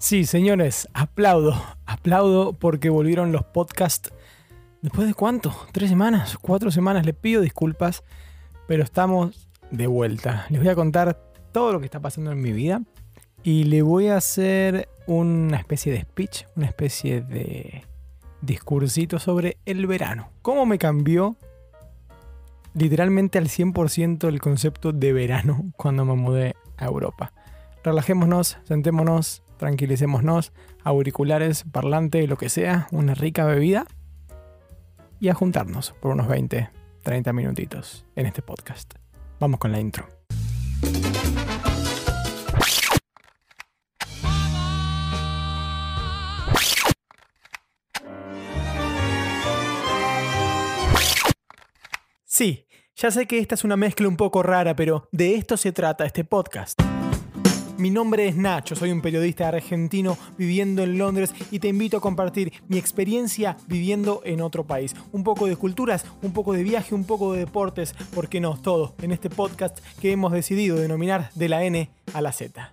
Sí, señores, aplaudo, aplaudo porque volvieron los podcasts. ¿Después de cuánto? ¿Tres semanas? ¿Cuatro semanas? Les pido disculpas, pero estamos de vuelta. Les voy a contar todo lo que está pasando en mi vida y le voy a hacer una especie de speech, una especie de discursito sobre el verano. ¿Cómo me cambió literalmente al 100% el concepto de verano cuando me mudé a Europa? Relajémonos, sentémonos, tranquilicémonos, auriculares, parlante, lo que sea, una rica bebida y a juntarnos por unos 20, 30 minutitos en este podcast. Vamos con la intro. Sí, ya sé que esta es una mezcla un poco rara, pero de esto se trata este podcast. Mi nombre es Nacho, soy un periodista argentino viviendo en Londres y te invito a compartir mi experiencia viviendo en otro país. Un poco de culturas, un poco de viaje, un poco de deportes, ¿por qué no? Todo en este podcast que hemos decidido denominar de la N a la Z.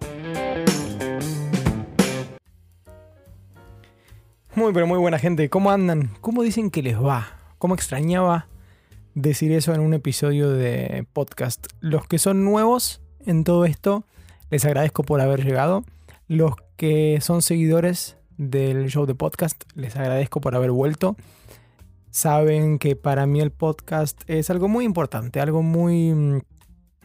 Muy pero muy buena gente, ¿cómo andan? ¿Cómo dicen que les va? ¿Cómo extrañaba decir eso en un episodio de podcast? Los que son nuevos en todo esto, les agradezco por haber llegado. Los que son seguidores del show de podcast, les agradezco por haber vuelto. Saben que para mí el podcast es algo muy importante, algo muy,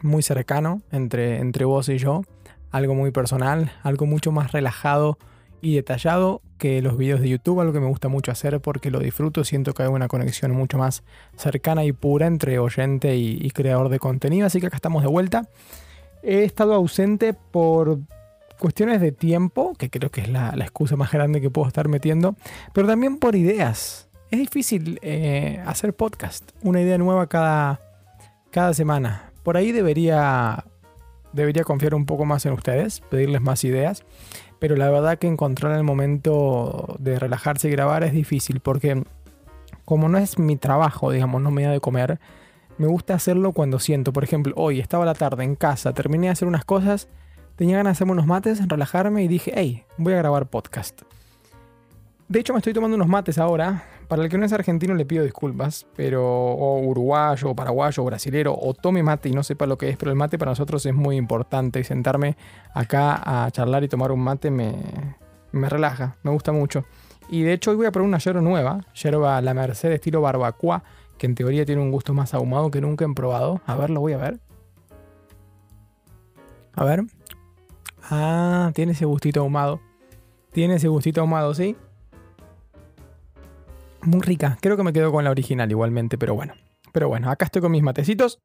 muy cercano entre, entre vos y yo, algo muy personal, algo mucho más relajado y detallado que los videos de YouTube, algo que me gusta mucho hacer porque lo disfruto, siento que hay una conexión mucho más cercana y pura entre oyente y, y creador de contenido, así que acá estamos de vuelta. He estado ausente por cuestiones de tiempo, que creo que es la, excusa más grande que puedo estar metiendo, pero también por ideas. Es difícil eh, hacer podcast, una idea nueva cada, cada semana. Por ahí debería, debería confiar un poco más en ustedes, pedirles más ideas, pero la verdad que encontrar el momento de relajarse y grabar es difícil porque como no es mi trabajo, digamos, no me da de comer, me gusta hacerlo cuando siento. Por ejemplo, hoy estaba la tarde en casa, terminé de hacer unas cosas, tenía ganas de hacerme unos mates, relajarme y dije, hey, voy a grabar podcast. De hecho, me estoy tomando unos mates ahora. Para el que no es argentino le pido disculpas, pero o uruguayo, o paraguayo, o brasilero, o tome mate y no sepa lo que es, pero el mate para nosotros es muy importante y sentarme acá a charlar y tomar un mate me, me relaja, me gusta mucho. Y de hecho hoy voy a probar una yerba nueva, yerba La Merced estilo barbacoa, que en teoría tiene un gusto más ahumado que nunca he probado. A ver, lo voy a ver. A ver. Ah, tiene ese gustito ahumado. Tiene ese gustito ahumado, ¿sí? Muy rica. Creo que me quedo con la original igualmente, pero bueno. Pero bueno, acá estoy con mis matecitos.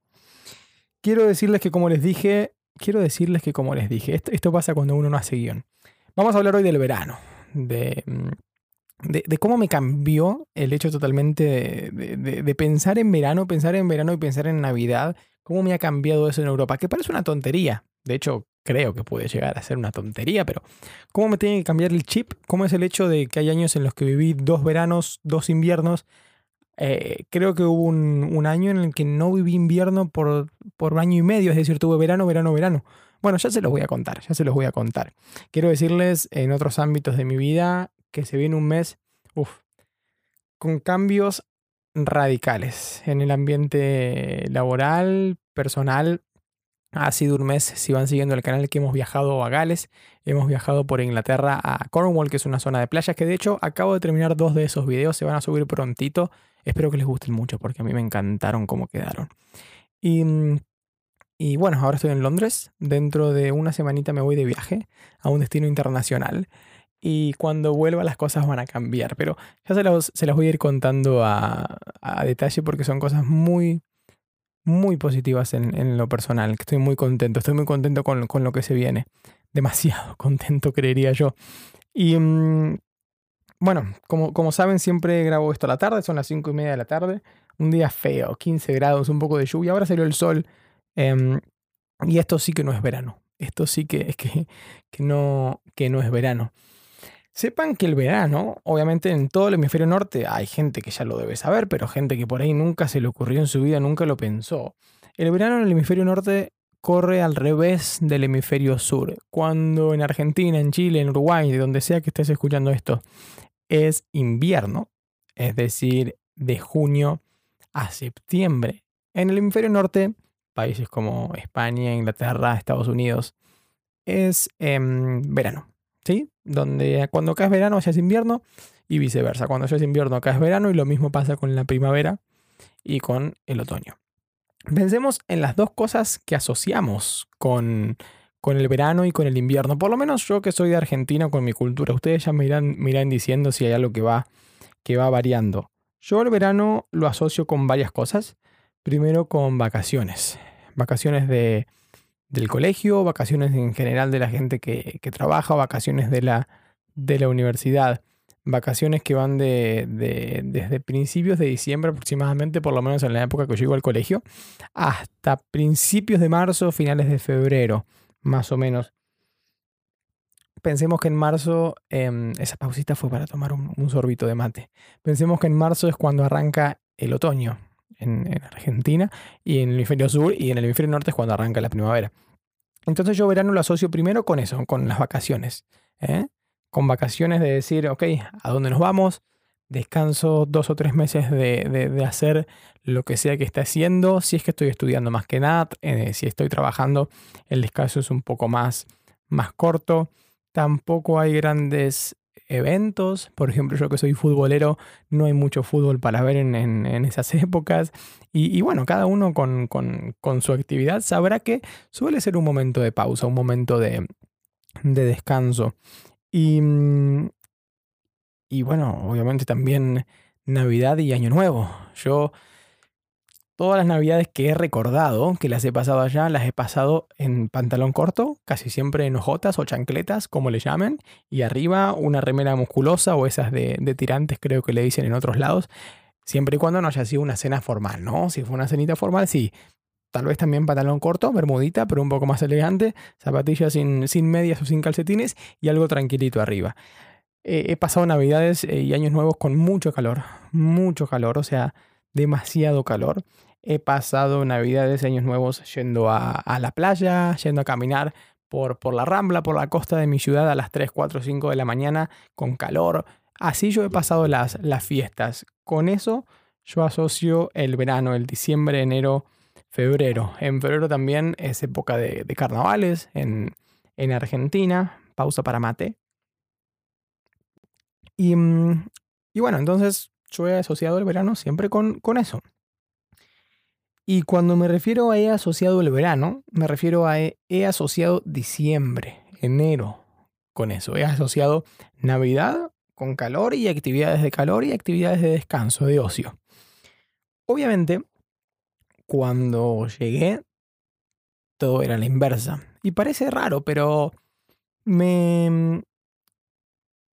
Quiero decirles que como les dije, quiero decirles que como les dije, esto, esto pasa cuando uno no hace guion. Vamos a hablar hoy del verano, de de, cómo me cambió el hecho totalmente de, pensar en verano, pensar en verano y pensar en Navidad, cómo me ha cambiado eso en Europa, que parece una tontería. De hecho, creo que puede llegar a ser una tontería, pero cómo me tiene que cambiar el chip, cómo es el hecho de que hay años en los que viví dos veranos, dos inviernos. Eh, creo que hubo un, año en el que no viví invierno por, por año y medio, es decir, tuve verano, verano, verano. Bueno, ya se los voy a contar, ya se los voy a contar. Quiero decirles en otros ámbitos de mi vida, que se viene un mes, con cambios radicales en el ambiente laboral, personal. Ha sido un mes, si van siguiendo el canal, que hemos viajado a Gales, hemos viajado por Inglaterra a Cornwall, que es una zona de playas, que de hecho acabo de terminar dos de esos videos, se van a subir prontito. Espero que les gusten mucho porque a mí me encantaron cómo quedaron. Y, y bueno, ahora estoy en Londres, dentro de una semanita me voy de viaje a un destino internacional y cuando vuelva las cosas van a cambiar. Pero ya se las, se voy a ir contando a, detalle porque son cosas muy, muy positivas en, lo personal. Estoy muy contento, estoy muy contento con, lo que se viene. Demasiado contento, creería yo. Y mm, bueno, como, como saben, siempre grabo esto a la tarde, son las 5 y media de la tarde. Un día feo, 15 grados, un poco de lluvia. Ahora salió el sol. Em, y esto sí que no es verano. Esto sí que es que, que, no, que no es verano. Sepan que el verano, obviamente en todo el hemisferio norte hay gente que ya lo debe saber, pero gente que por ahí nunca se le ocurrió en su vida, nunca lo pensó. El verano en el hemisferio norte corre al revés del hemisferio sur. Cuando en Argentina, en Chile, en Uruguay, de donde sea que estés escuchando esto, es invierno, es decir, de junio a septiembre. En el hemisferio norte, países como España, Inglaterra, Estados Unidos, es em, verano, Donde cuando acá es verano ya es invierno y viceversa. Cuando ya es invierno acá es verano y lo mismo pasa con la primavera y con el otoño. Pensemos en las dos cosas que asociamos con, con el verano y con el invierno. Por lo menos yo que soy de Argentina con mi cultura. Ustedes ya me irán, diciendo si hay algo que va, que va variando. Yo el verano lo asocio con varias cosas. Primero con vacaciones. Vacaciones de, del colegio, vacaciones en general de la gente que, que trabaja, vacaciones de la, de la universidad vacaciones que van de, desde principios de diciembre aproximadamente, por lo menos en la época que yo iba al colegio, hasta principios de marzo, finales de febrero, más o menos. Pensemos que en marzo, em, esa pausita fue para tomar un, sorbito de mate. Pensemos que en marzo es cuando arranca el otoño en, en Argentina y en el hemisferio sur y en el hemisferio norte es cuando arranca la primavera. Entonces yo verano lo asocio primero con eso, con las vacaciones. ¿eh? con vacaciones de decir, ok, ¿a dónde nos vamos? Descanso dos o tres meses de, hacer lo que sea que esté haciendo. Si es que estoy estudiando más que nada, eh, si estoy trabajando, el descanso es un poco más, más corto. Tampoco hay grandes eventos. Por ejemplo, yo que soy futbolero, no hay mucho fútbol para ver en, esas épocas. Y, bueno, cada uno con, con, su actividad sabrá que suele ser un momento de pausa, un momento de, de descanso. Y, mm, y bueno, obviamente también Navidad y Año Nuevo. Yo todas las Navidades que he recordado, que las he pasado allá, las he pasado en pantalón corto, casi siempre en hojotas o chancletas, como le llamen, y arriba una remera musculosa o esas de, tirantes creo que le dicen en otros lados, siempre y cuando no haya sido una cena formal, ¿no? Si fue una cenita formal, sí, Tal vez también pantalón corto, bermudita, pero un poco más elegante, zapatillas sin, sin medias o sin calcetines y algo tranquilito arriba. he pasado navidades eh, y años nuevos con mucho calor, mucho calor, o sea, demasiado calor. He pasado navidades y años nuevos yendo a, la playa, yendo a caminar por, por la rambla, por la costa de mi ciudad a las 3, 4, 5 de la mañana con calor. Así yo he pasado las, las fiestas. Con eso yo asocio el verano, el diciembre, enero, febrero. En febrero también es época de, carnavales en, Argentina. Pausa para mate. Y, mm, y, bueno, entonces yo he asociado el verano siempre con, con eso. Y cuando me refiero a he asociado el verano, me refiero a he, asociado diciembre, enero con eso. He asociado Navidad con calor y actividades de calor y actividades de descanso, de ocio. Obviamente, cuando llegué, todo era la inversa. Y parece raro, pero me,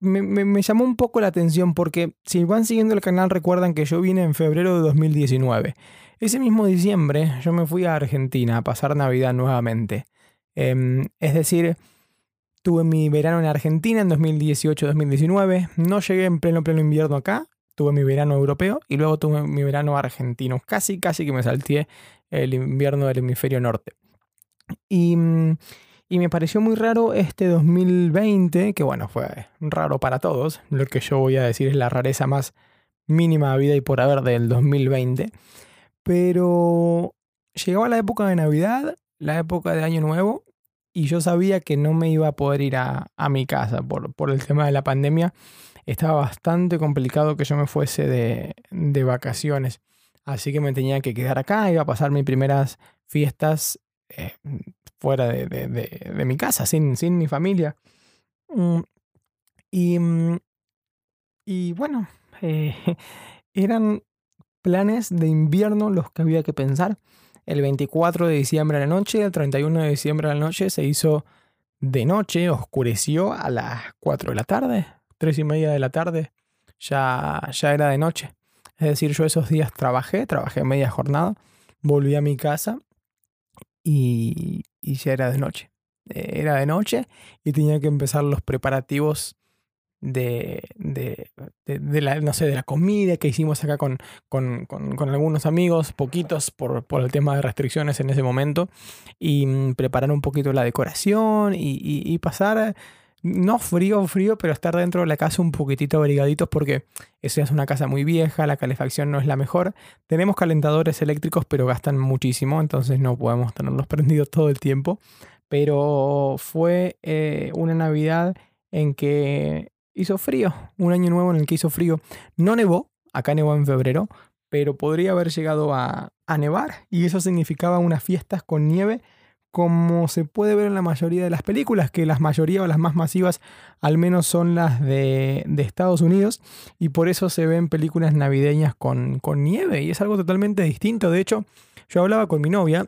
me, llamó un poco la atención porque si van siguiendo el canal recuerdan que yo vine en febrero de 2019. Ese mismo diciembre yo me fui a Argentina a pasar Navidad nuevamente. Em, es decir, tuve mi verano en Argentina en 2018-2019. No llegué en pleno pleno invierno acá tuve mi verano europeo y luego tuve mi verano argentino. Casi, casi que me salté el invierno del hemisferio norte. Y, mm, y, me pareció muy raro este 2020, que bueno, fue raro para todos. Lo que yo voy a decir es la rareza más mínima de vida y por haber del 2020. Pero llegaba la época de Navidad, la época de Año Nuevo, y yo sabía que no me iba a poder ir a, a mi casa por, por el tema de la pandemia estaba bastante complicado que yo me fuese de, de vacaciones. Así que me tenía que quedar acá, iba a pasar mis primeras fiestas eh, fuera de, de, de, mi casa, sin, sin mi familia. Mm, y, mm, y bueno, eh, eran planes de invierno los que había que pensar. El 24 de diciembre a la noche, el 31 de diciembre a la noche se hizo de noche, oscureció a las 4 de la tarde, tres y media de la tarde, ya, ya era de noche. Es decir, yo esos días trabajé, trabajé media jornada, volví a mi casa y, ya era de noche. Era de noche y tenía que empezar los preparativos de, de, de, la, no sé, de la comida que hicimos acá con, con, con, algunos amigos, poquitos por, por, el tema de restricciones en ese momento, y mm, preparar un poquito la decoración y, pasar, no frío, frío, pero estar dentro de la casa un poquitito abrigaditos porque esa es una casa muy vieja, la calefacción no es la mejor. Tenemos calentadores eléctricos, pero gastan muchísimo, entonces no podemos tenerlos prendidos todo el tiempo. Pero fue eh, una Navidad en que hizo frío, un año nuevo en el que hizo frío. No nevó, acá nevó en febrero, pero podría haber llegado a, nevar y eso significaba unas fiestas con nieve como se puede ver en la mayoría de las películas, que las mayoría o las más masivas al menos son las de, Estados Unidos y por eso se ven películas navideñas con, con, nieve y es algo totalmente distinto. De hecho, yo hablaba con mi novia,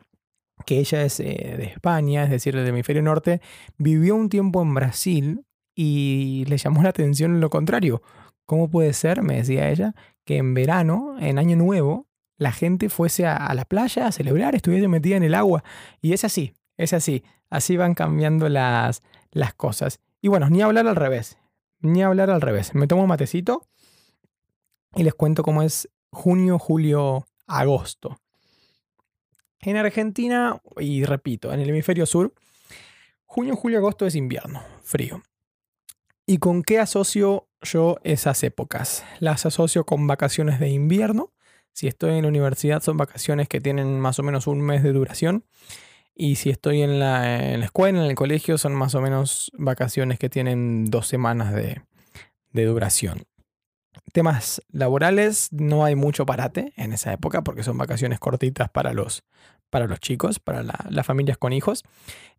que ella es eh, de España, es decir, del hemisferio norte, vivió un tiempo en Brasil y le llamó la atención lo contrario. ¿Cómo puede ser, me decía ella, que en verano, en Año Nuevo, la gente fuese a, la playa a celebrar, estuviese metida en el agua? Y es así, es así. Así van cambiando las, las cosas. Y bueno, ni hablar al revés. Ni hablar al revés. Me tomo un matecito y les cuento cómo es junio, julio, agosto. En Argentina, y repito, en el hemisferio sur, junio, julio, agosto es invierno, frío. ¿Y con qué asocio yo esas épocas? Las asocio con vacaciones de invierno. Si estoy en la universidad son vacaciones que tienen más o menos un mes de duración. Y si estoy en la, escuela, en el colegio, son más o menos vacaciones que tienen dos semanas de, duración. Temas laborales, no hay mucho parate en esa época porque son vacaciones cortitas para los, para los chicos, para las familias con hijos.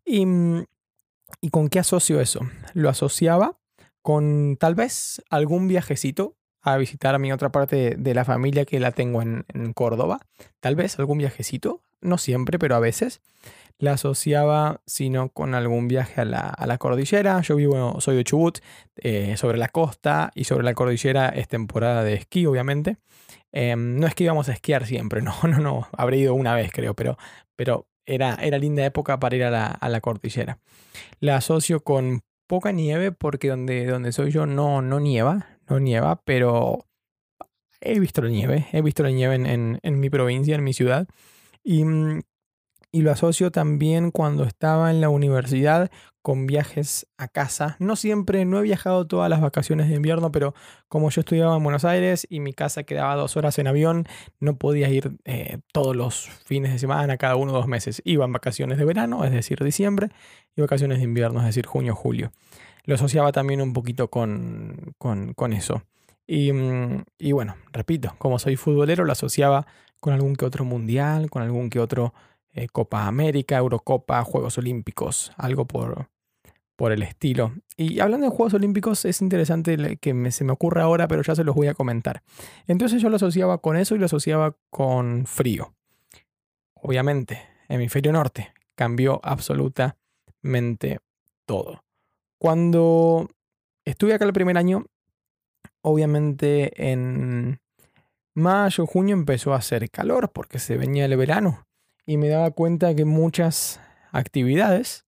Y, ¿Y con qué asocio eso? Lo asociaba con tal vez algún viajecito a visitar a mi otra parte de la familia que la tengo en, Córdoba. Tal vez algún viajecito, no siempre, pero a veces. La asociaba, sino con algún viaje a la, cordillera. Yo vivo, soy de Chubut, eh, sobre la costa y sobre la cordillera es temporada de esquí, obviamente. Em, no es que íbamos a esquiar siempre, no, no, no. Habré ido una vez, creo, pero, pero era, era linda época para ir a la, a la cordillera. La asocio con poca nieve porque donde, donde soy yo no, no nieva, no nieva, pero he visto la nieve, he visto la nieve en, en, mi provincia, en mi ciudad. Y, mm, y, lo asocio también cuando estaba en la universidad con viajes a casa. No siempre, no he viajado todas las vacaciones de invierno, pero como yo estudiaba en Buenos Aires y mi casa quedaba dos horas en avión, no podía ir eh, todos los fines de semana, cada uno dos meses. Iba en vacaciones de verano, es decir, diciembre, y vacaciones de invierno, es decir, junio, julio. Lo asociaba también un poquito con, con, eso. Y, mm, y, bueno, repito, como soy futbolero, lo asociaba con algún que otro mundial, con algún que otro eh, Copa América, Eurocopa, Juegos Olímpicos, algo por, por el estilo. Y hablando de Juegos Olímpicos, es interesante que se me ocurra ahora, pero ya se los voy a comentar. Entonces yo lo asociaba con eso y lo asociaba con frío. Obviamente, hemisferio norte cambió absolutamente todo. Cuando estuve acá el primer año, obviamente en mayo, junio empezó a hacer calor porque se venía el verano y me daba cuenta que muchas actividades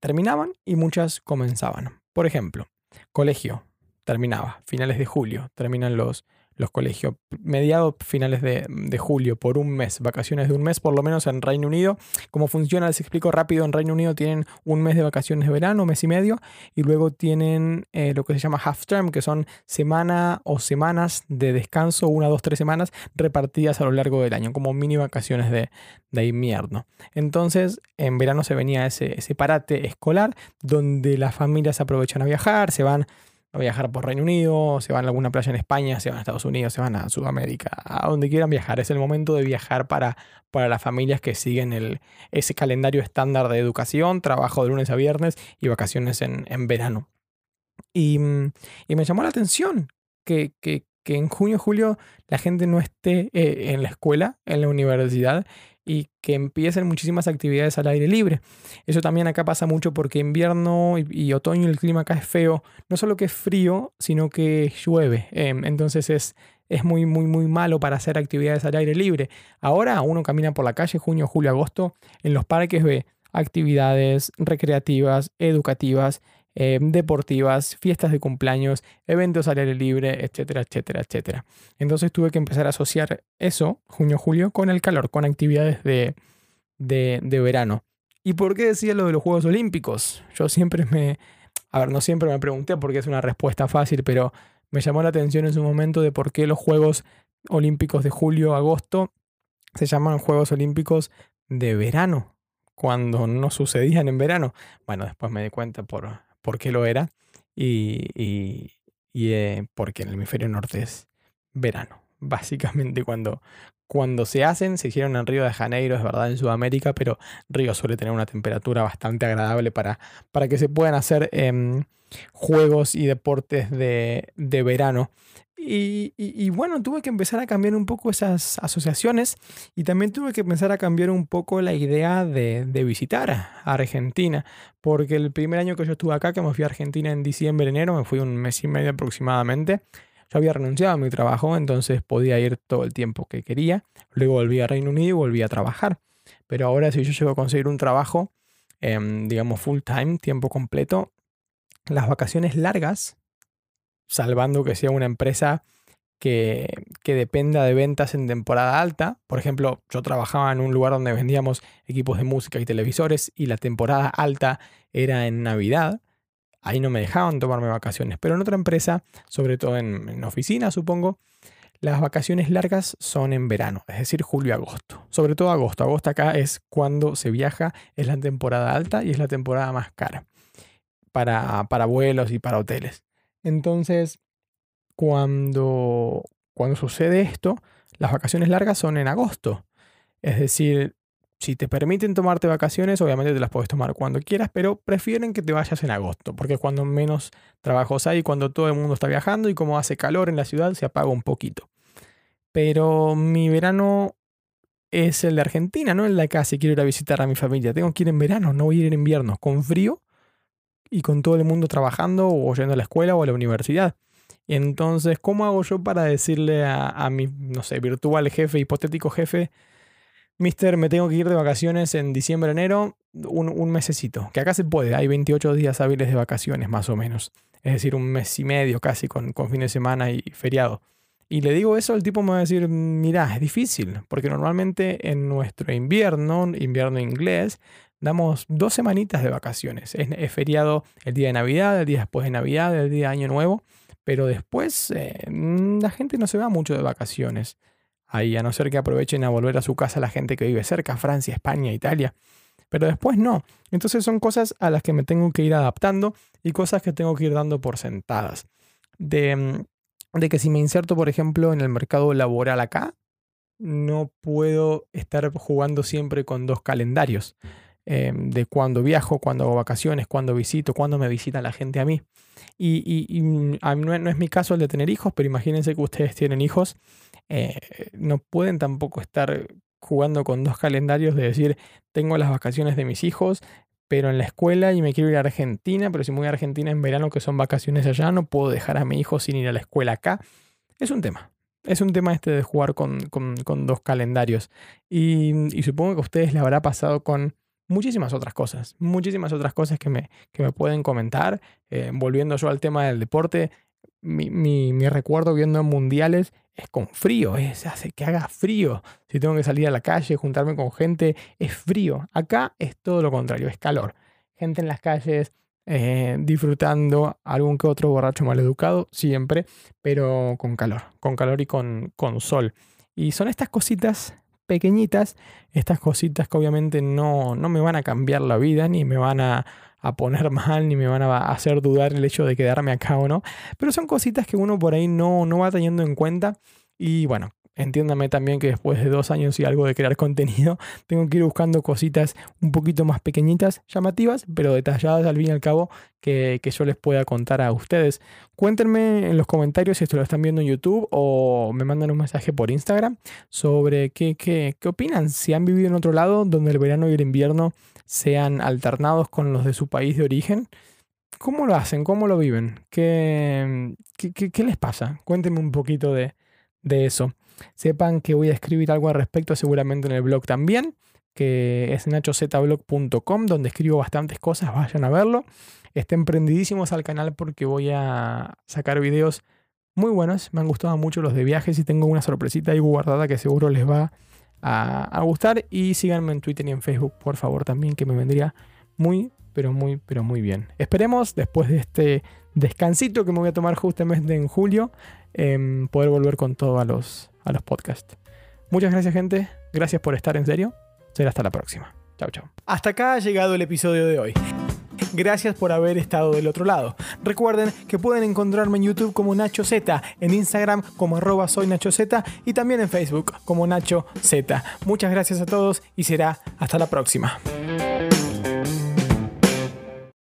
terminaban y muchas comenzaban. Por ejemplo, colegio terminaba, finales de julio, terminan los, los colegios. Mediados, finales de, julio, por un mes, vacaciones de un mes, por lo menos en Reino Unido. Cómo funciona, les explico rápido. En Reino Unido tienen un mes de vacaciones de verano, mes y medio, y luego tienen eh, lo que se llama half term, que son semana o semanas de descanso, una, dos, tres semanas repartidas a lo largo del año, como mini vacaciones de, invierno. Entonces, en verano se venía ese, ese parate escolar, donde las familias aprovechan a viajar, se van viajar por Reino Unido, se van a alguna playa en España, se van a Estados Unidos, se van a Sudamérica, a donde quieran viajar. Es el momento de viajar para, para las familias que siguen el, ese calendario estándar de educación, trabajo de lunes a viernes y vacaciones en, verano. Y, me llamó la atención que, que, en junio, julio la gente no esté eh, en la escuela, en la universidad, y que empiecen muchísimas actividades al aire libre. Eso también acá pasa mucho porque invierno y, otoño el clima acá es feo. No solo que es frío, sino que llueve. Em, entonces es, es muy, muy, muy malo para hacer actividades al aire libre. Ahora uno camina por la calle junio, julio, agosto, en los parques ve actividades recreativas, educativas, eh, deportivas, fiestas de cumpleaños, eventos al aire libre, etcétera, etcétera, etcétera. Entonces tuve que empezar a asociar eso, junio-julio, con el calor, con actividades de, de, de verano. ¿Y por qué decía lo de los Juegos Olímpicos? Yo siempre me... A ver, no siempre me pregunté porque es una respuesta fácil, pero me llamó la atención en su momento de por qué los Juegos Olímpicos de julio-agosto se llaman Juegos Olímpicos de verano, cuando no sucedían en verano. Bueno, después me di cuenta por, por qué lo era y, y, eh, porque en el hemisferio norte es verano. Básicamente cuando, cuando se hacen, se hicieron en Río de Janeiro, es verdad, en Sudamérica, pero Río suele tener una temperatura bastante agradable para, para que se puedan hacer em, juegos y deportes de, de verano. Y, bueno, tuve que empezar a cambiar un poco esas asociaciones y también tuve que empezar a cambiar un poco la idea de, visitar a Argentina, porque el primer año que yo estuve acá, que me fui a Argentina en diciembre, enero, me fui un mes y medio aproximadamente, yo había renunciado a mi trabajo, entonces podía ir todo el tiempo que quería, luego volví a Reino Unido y volví a trabajar. Pero ahora si yo llego a conseguir un trabajo, em, digamos full time, tiempo completo, las vacaciones largas salvando que sea una empresa que, dependa de ventas en temporada alta. Por ejemplo, yo trabajaba en un lugar donde vendíamos equipos de música y televisores y la temporada alta era en Navidad. Ahí no me dejaban tomarme vacaciones. Pero en otra empresa, sobre todo en, en oficina, supongo, las vacaciones largas son en verano, es decir, julio-agosto. Sobre todo agosto. Agosto acá es cuando se viaja, es la temporada alta y es la temporada más cara para, para vuelos y para hoteles. Entonces, cuando, cuando sucede esto, las vacaciones largas son en agosto. Es decir, si te permiten tomarte vacaciones, obviamente te las puedes tomar cuando quieras, pero prefieren que te vayas en agosto, porque es cuando menos trabajos hay, cuando todo el mundo está viajando y como hace calor en la ciudad, se apaga un poquito. Pero mi verano es el de Argentina, no el de acá, si quiero ir a visitar a mi familia. Tengo que ir en verano, no voy a ir en invierno, con frío y con todo el mundo trabajando o yendo a la escuela o a la universidad. Entonces, ¿cómo hago yo para decirle a, mi, no sé, virtual jefe, hipotético jefe, Mister, me tengo que ir de vacaciones en diciembre, enero, un, un mesecito? Que acá se puede, hay 28 días hábiles de vacaciones más o menos. Es decir, un mes y medio casi con, con fin de semana y feriado. Y le digo eso, el tipo me va a decir, mira, es difícil, porque normalmente en nuestro invierno, invierno inglés, damos dos semanitas de vacaciones. Es, feriado el día de Navidad, el día después de Navidad, el día de Año Nuevo, pero después eh, mm, la gente no se va mucho de vacaciones. Ahí, a no ser que aprovechen a volver a su casa la gente que vive cerca, Francia, España, Italia. Pero después no. Entonces son cosas a las que me tengo que ir adaptando y cosas que tengo que ir dando por sentadas. De, mm, de que si me inserto, por ejemplo, en el mercado laboral acá, no puedo estar jugando siempre con dos calendarios. Em, de cuándo viajo, cuándo hago vacaciones, cuándo visito, cuándo me visita la gente a mí. Y, mm, no, es mi caso el de tener hijos, pero imagínense que ustedes tienen hijos, eh, no pueden tampoco estar jugando con dos calendarios de decir, tengo las vacaciones de mis hijos, pero en la escuela y me quiero ir a Argentina, pero si voy a Argentina en verano, que son vacaciones allá, no puedo dejar a mi hijo sin ir a la escuela acá. Es un tema. Es un tema este de jugar con, dos calendarios. Y, y, supongo que a ustedes les habrá pasado con muchísimas otras cosas, muchísimas otras cosas que me, que me pueden comentar. Eh, volviendo yo al tema del deporte, mi, mi, recuerdo viendo en mundiales es con frío, es, hace que haga frío. Si tengo que salir a la calle, juntarme con gente, es frío. Acá es todo lo contrario, es calor. Gente en las calles eh, disfrutando, algún que otro borracho maleducado, siempre, pero con calor, con calor y con, con sol. Y son estas cositas pequeñitas, estas cositas que obviamente no, no me van a cambiar la vida, ni me van a, a, poner mal, ni me van a hacer dudar el hecho de quedarme acá o no, pero son cositas que uno por ahí no, no va teniendo en cuenta. Y bueno, Entiéndame también que después de dos años y algo de crear contenido, tengo que ir buscando cositas un poquito más pequeñitas, llamativas, pero detalladas al fin y al cabo que, yo les pueda contar a ustedes. Cuéntenme en los comentarios si esto lo están viendo en YouTube o me mandan un mensaje por Instagram sobre qué, qué, qué opinan, si han vivido en otro lado donde el verano y el invierno sean alternados con los de su país de origen. ¿Cómo lo hacen? ¿Cómo lo viven? ¿Qué, qué, les pasa? Cuéntenme un poquito de, de eso. Sepan que voy a escribir algo al respecto seguramente en el blog también. que es nachozblog.com, donde escribo bastantes cosas, vayan a verlo. Estén prendidísimos al canal porque voy a sacar videos muy buenos. Me han gustado mucho los de viajes y tengo una sorpresita ahí guardada que seguro les va a, a gustar. Y síganme en Twitter y en Facebook, por favor, también, que me vendría muy, pero muy, pero muy bien. Esperemos, después de este descansito que me voy a tomar justamente en julio, em, poder volver con todo a los, a los podcasts. Muchas gracias, gente. Gracias por estar en serio. Será hasta la próxima. Chao, chao. Hasta acá ha llegado el episodio de hoy. Gracias por haber estado del otro lado. Recuerden que pueden encontrarme en YouTube como Nacho Z, en Instagram como arroba soy Nacho y también en Facebook como Nacho Z. Muchas gracias a todos y será hasta la próxima.